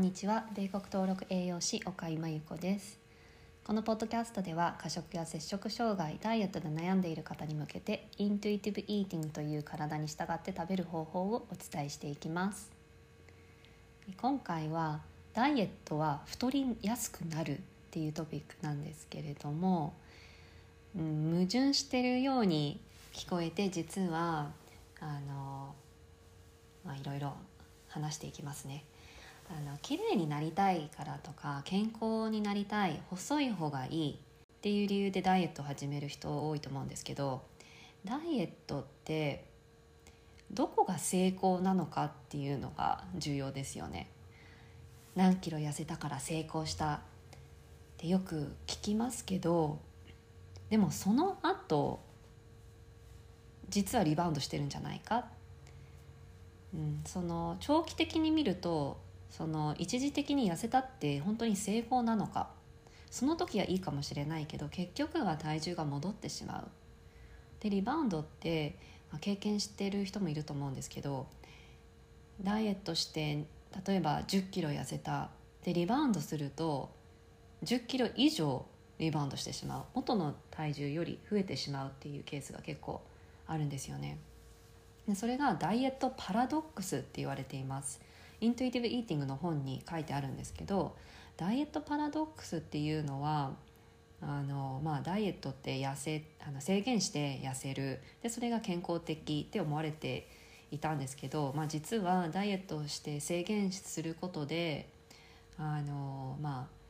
んにちは。米国登録栄養士岡井真由子です。このポッドキャストでは過食や摂食障害ダイエットで悩んでいる方に向けてイントゥイティブイーティングという体に従って食べる方法をお伝えしていきます。今回はダイエットは太りやすくなるっていうトピックなんですけれども、うん、矛盾してるように聞こえて実はあのまあいろいろ話していきますね。あの綺麗になりたいからとか健康になりたい細い方がいいっていう理由でダイエットを始める人多いと思うんですけどダイエットってどこが成功なのかっていうのが重要ですよね。何キロ痩せたから成功した？ってよく聞きますけどでもその後実はリバウンドしてるんじゃないか、うん、その長期的に見るとその一時的に痩せたって本当に成功なのか。その時はいいかもしれないけど結局は体重が戻ってしまう。でリバウンドって経験してる人もいると思うんですけどダイエットして例えば1 0キロ痩せた。でリバウンドすると1 0キロ以上リバウンドしてしまう。元の体重より増えてしまうっていうケースが結構あるんですよね。でそれがダイエットパラドックスって言われています。イントゥイティブ・イーティングの本に書いてあるんですけどダイエットパラドックスっていうのはあの、まあ、ダイエットって痩せあの制限して痩せる。でそれが健康的って思われていたんですけど、まあ、実はダイエットをして制限することであの、まあ、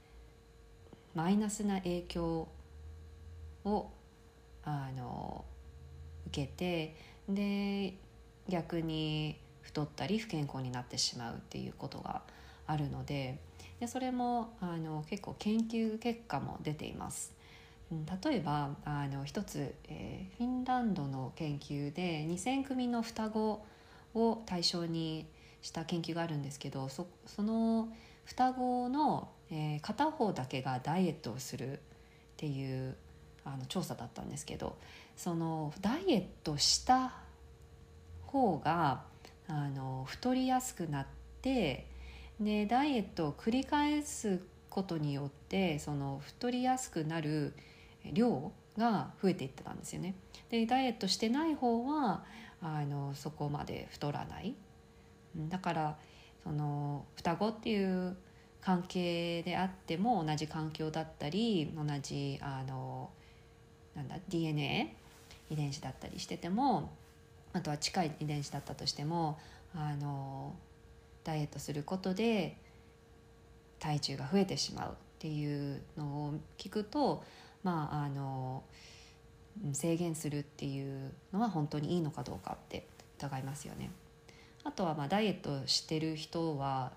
マイナスな影響をあの受けてで逆に太ったり不健康になってしまうっていうことがあるのででそれもあの結構研究結果も出ています。例えばあの一つ、えー、フィンランドの研究で2,000組の双子を対象にした研究があるんですけどそその双子の、えー、片方だけがダイエットをするっていうあの調査だったんですけどそのダイエットした方があの太りやすくなってでダイエットを繰り返すことによってその太りやすくなる量が増えていってたんですよね。でダイエットしてない方はあのそこまで太らないだからその双子っていう関係であっても同じ環境だったり同じあのなんだ DNA 遺伝子だったりしててもあとは近い遺伝子だったとしてもあのダイエットすることで体重が増えてしまうっていうのを聞くとまああの制限するっていうのは本当にいいのかどうかって疑いますよね。あとはまあダイエットしてる人は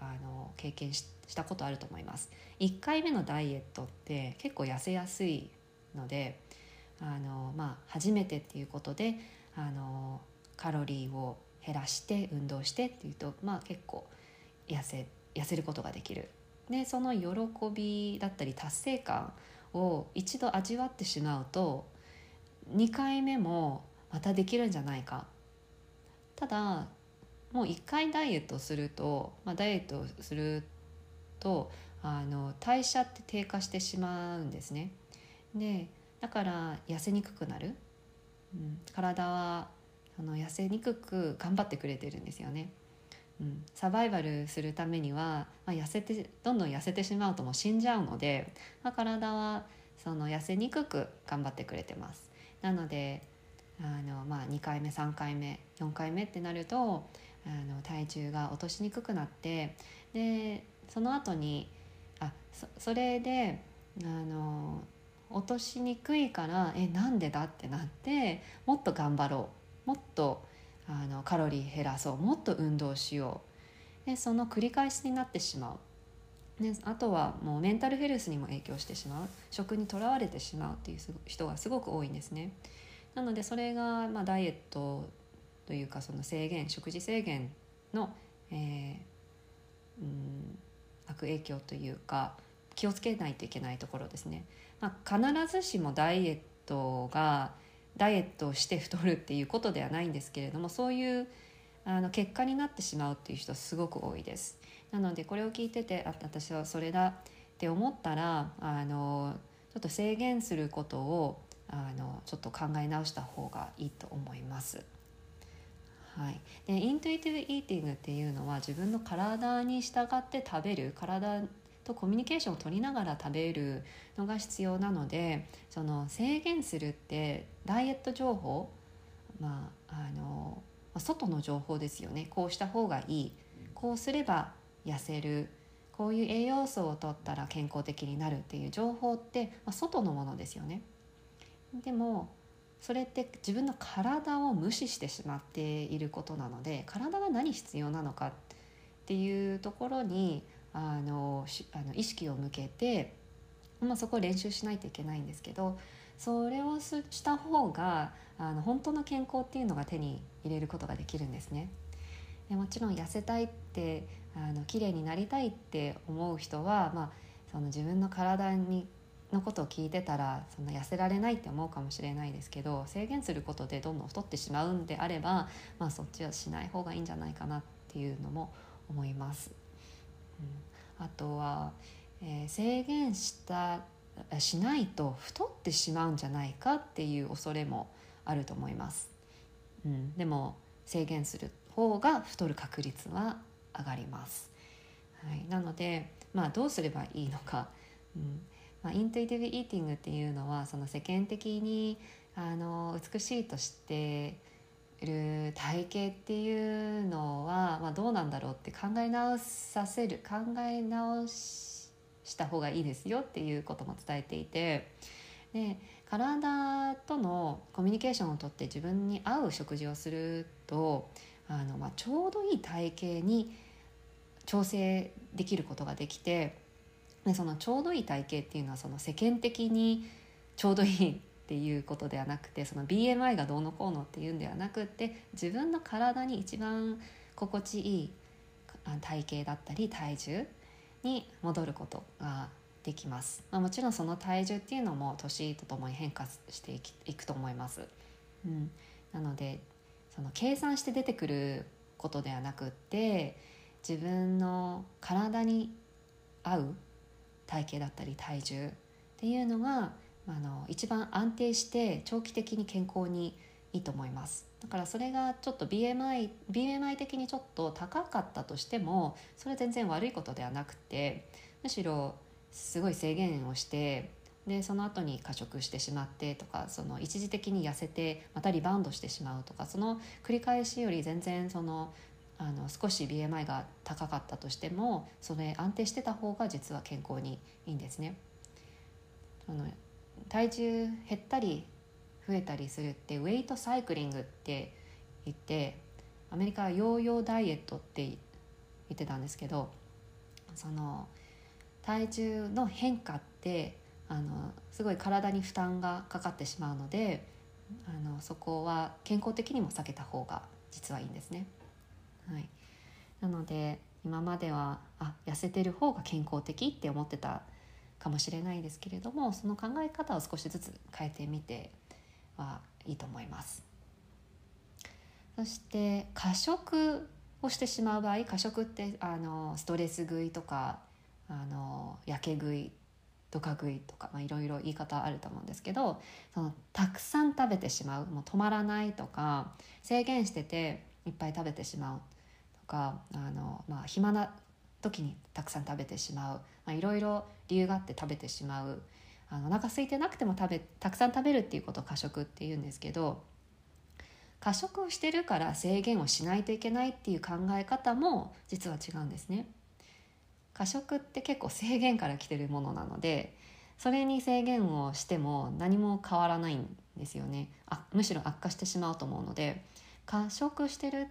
あの経験したことあると思います。1回目のダイエットって結構痩せやすいのであの、まあ、初めてっていうことであのカロリーを減らして運動してっていうと、まあ、結構痩せ痩せることができる。でその喜びだったり達成感を一度味わってしまうと2回目もまたできるんじゃないか。ただもう1回ダイエットすると、まあ、ダイエットするとあの代謝って低下してしまうんですね。でだから痩せにくくなる、うん、体はあの痩せにくく頑張ってくれてるんですよね。うん、サバイバルするためには、まあ、痩せてどんどん痩せてしまうともう死んじゃうので、まあ、体はその痩せにくく頑張ってくれてます。なのであの、まあ、2回目3回目4回目ってなるとあの体重が落としにくくなってでその後にあそそれであの落としにくいからえなんでだってなってもっと頑張ろうもっとあのカロリー減らそうもっと運動しよう。でその繰り返しになってしまう。であとはもうメンタルヘルスにも影響してしまう。食にとらわれてしまうっていう人がすごく多いんですね。なのでそれが、まあ、ダイエットというかその制限食事制限の、えー、うん悪影響というか気をつけないといけないところですね。まあ、必ずしもダイエットがダイエットをして太るっていうことではないんですけれどもそういうあの結果になってしまうっていう人すごく多いですなのでこれを聞いててあ私はそれだって思ったらあのちょっと制限することをあのちょっと考え直した方がいいと思います。はい、でイントゥイティブ・イーティングっていうのは自分の体に従って食べる体とコミュニケーションを取りながら食べるのが必要なのでその制限するってダイエット情報、まあ、あの外の情報ですよね。こうした方がいい。こうすれば痩せる。こういう栄養素を取ったら健康的になるっていう情報って、まあ、外のものですよね。でもそれって自分の体を無視してしまっていることなので体が何必要なのかっていうところにあのあの意識を向けて、まあ、そこを練習しないといけないんですけどそれをした方があの本当の健康っていうのが手に入れることができるんですね。でもちろん痩せたいってあの綺麗になりたいって思う人は、まあ、その自分の体にのことを聞いてたらそんな痩せられないって思うかもしれないですけど制限することでどんどん太ってしまうんであれば、まあ、そっちはしない方がいいんじゃないかなっていうのも思います。うん、あとは、えー、制限したしないと太ってしまうんじゃないかっていう恐れもあると思います。うん、でも制限する方が太る確率は上がります。はい、なので、まあ、どうすればいいのか、うん。まあ、イントゥイティブ・イーティングっていうのはその世間的にあの美しいとしてる体型っていうのは、まあ、どうなんだろうって考え直させる考え直した方がいいですよっていうことも伝えていてで体とのコミュニケーションをとって自分に合う食事をするとあの、まあ、ちょうどいい体型に調整できることができてでそのちょうどいい体型っていうのはその世間的にちょうどいいっていうことではなくてその BMI がどうのこうのっていうんではなくって自分の体に一番心地いい体型だったり体重に戻ることができます、まあ、もちろんその体重っていうのも年とともに変化していくと思います、うん、なのでその計算して出てくることではなくって自分の体に合う体型だったり体重っていうのがあの一番安定して長期的に健康にいいと思いますだからそれがちょっと BMI, BMI 的にちょっと高かったとしてもそれ全然悪いことではなくてむしろすごい制限をしてでその後に過食してしまってとかその一時的に痩せてまたリバウンドしてしまうとかその繰り返しより全然そのあの少し BMI が高かったとしてもそれ安定してた方が実は健康にいいんですね。あの体重減ったり増えたりするってウェイトサイクリングって言ってアメリカはヨーヨーダイエットって言ってたんですけどその体重の変化ってあのすごい体に負担がかかってしまうのであのそこは健康的にも避けた方が実はいいんですね。はい、なので今まではあ痩せてる方が健康的って思ってたかもしれないですけれどもその考え方を少しずつ変えてみてはいいと思います。そして過食をしてしまう場合過食ってあのストレス食いとかあのやけ食いドカ食いとかまあいろいろ言い方あると思うんですけどそのたくさん食べてしまうもう止まらないとか制限してていっぱい食べてしまうとかあの、まあ、暇な時にたくさん食べてしまういろいろ理由があって食べてしまうあのお腹空いてなくても食べたくさん食べるっていうことを過食っていうんですけど過食をしてるから制限をしないといけないっていう考え方も実は違うんですね。過食って結構制限から来てるものなのでそれに制限をしても何も変わらないんですよねあむしろ悪化してしまうと思うので過食してる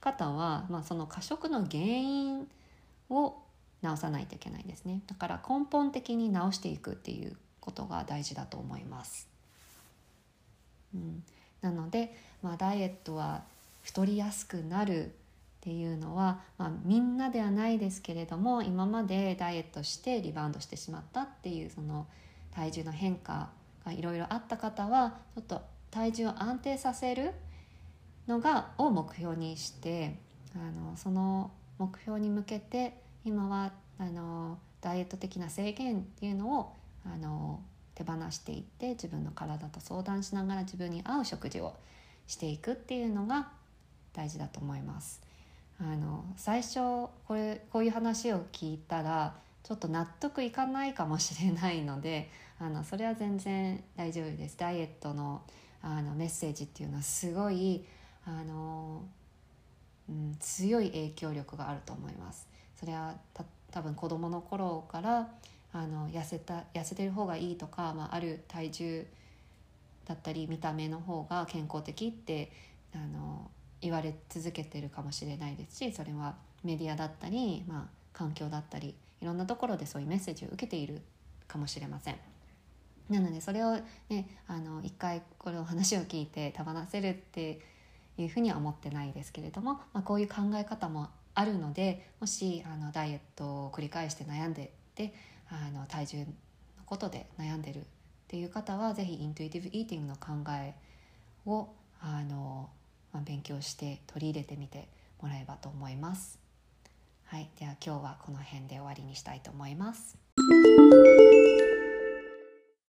方は、まあ、その過食の原因を直さないといけないですねだから根本的に直していくっていうことが大事だと思います。うん、なので、まあ、ダイエットは太りやすくなるっていうのは、まあ、みんなではないですけれども今までダイエットしてリバウンドしてしまったっていうその体重の変化がいろいろあった方はちょっと体重を安定させるのがを目標にしてあのその目標に向けて今はあのダイエット的な制限っていうのをあの手放していって自分の体と相談しながら自分に合う食事をしていくっていうのが大事だと思います。あの最初これこういう話を聞いたらちょっと納得いかないかもしれないのであのそれは全然大丈夫ですダイエットのあのメッセージっていうのはすごいあの、うん、強い影響力があると思いますそれはた多分子どもの頃からあの痩せた痩せてる方がいいとか、まあ、ある体重だったり見た目の方が健康的ってあの言われ続けてるかもしれないですしそれはメディアだったり、まあ、環境だったりいろんなところでそういうメッセージを受けているかもしれません。なのでそれをねあの一回この話を聞いて手放せるっていうふうには思ってないですけれども、まあ、こういう考え方もあるのでもしあのダイエットを繰り返して悩んでてあの体重のことで悩んでるっていう方は是非イントゥイティブ・イーティングの考えをあの、まあ、勉強して取り入れてみてもらえばと思います。はい、では今日はこの辺で終わりにしたいと思います。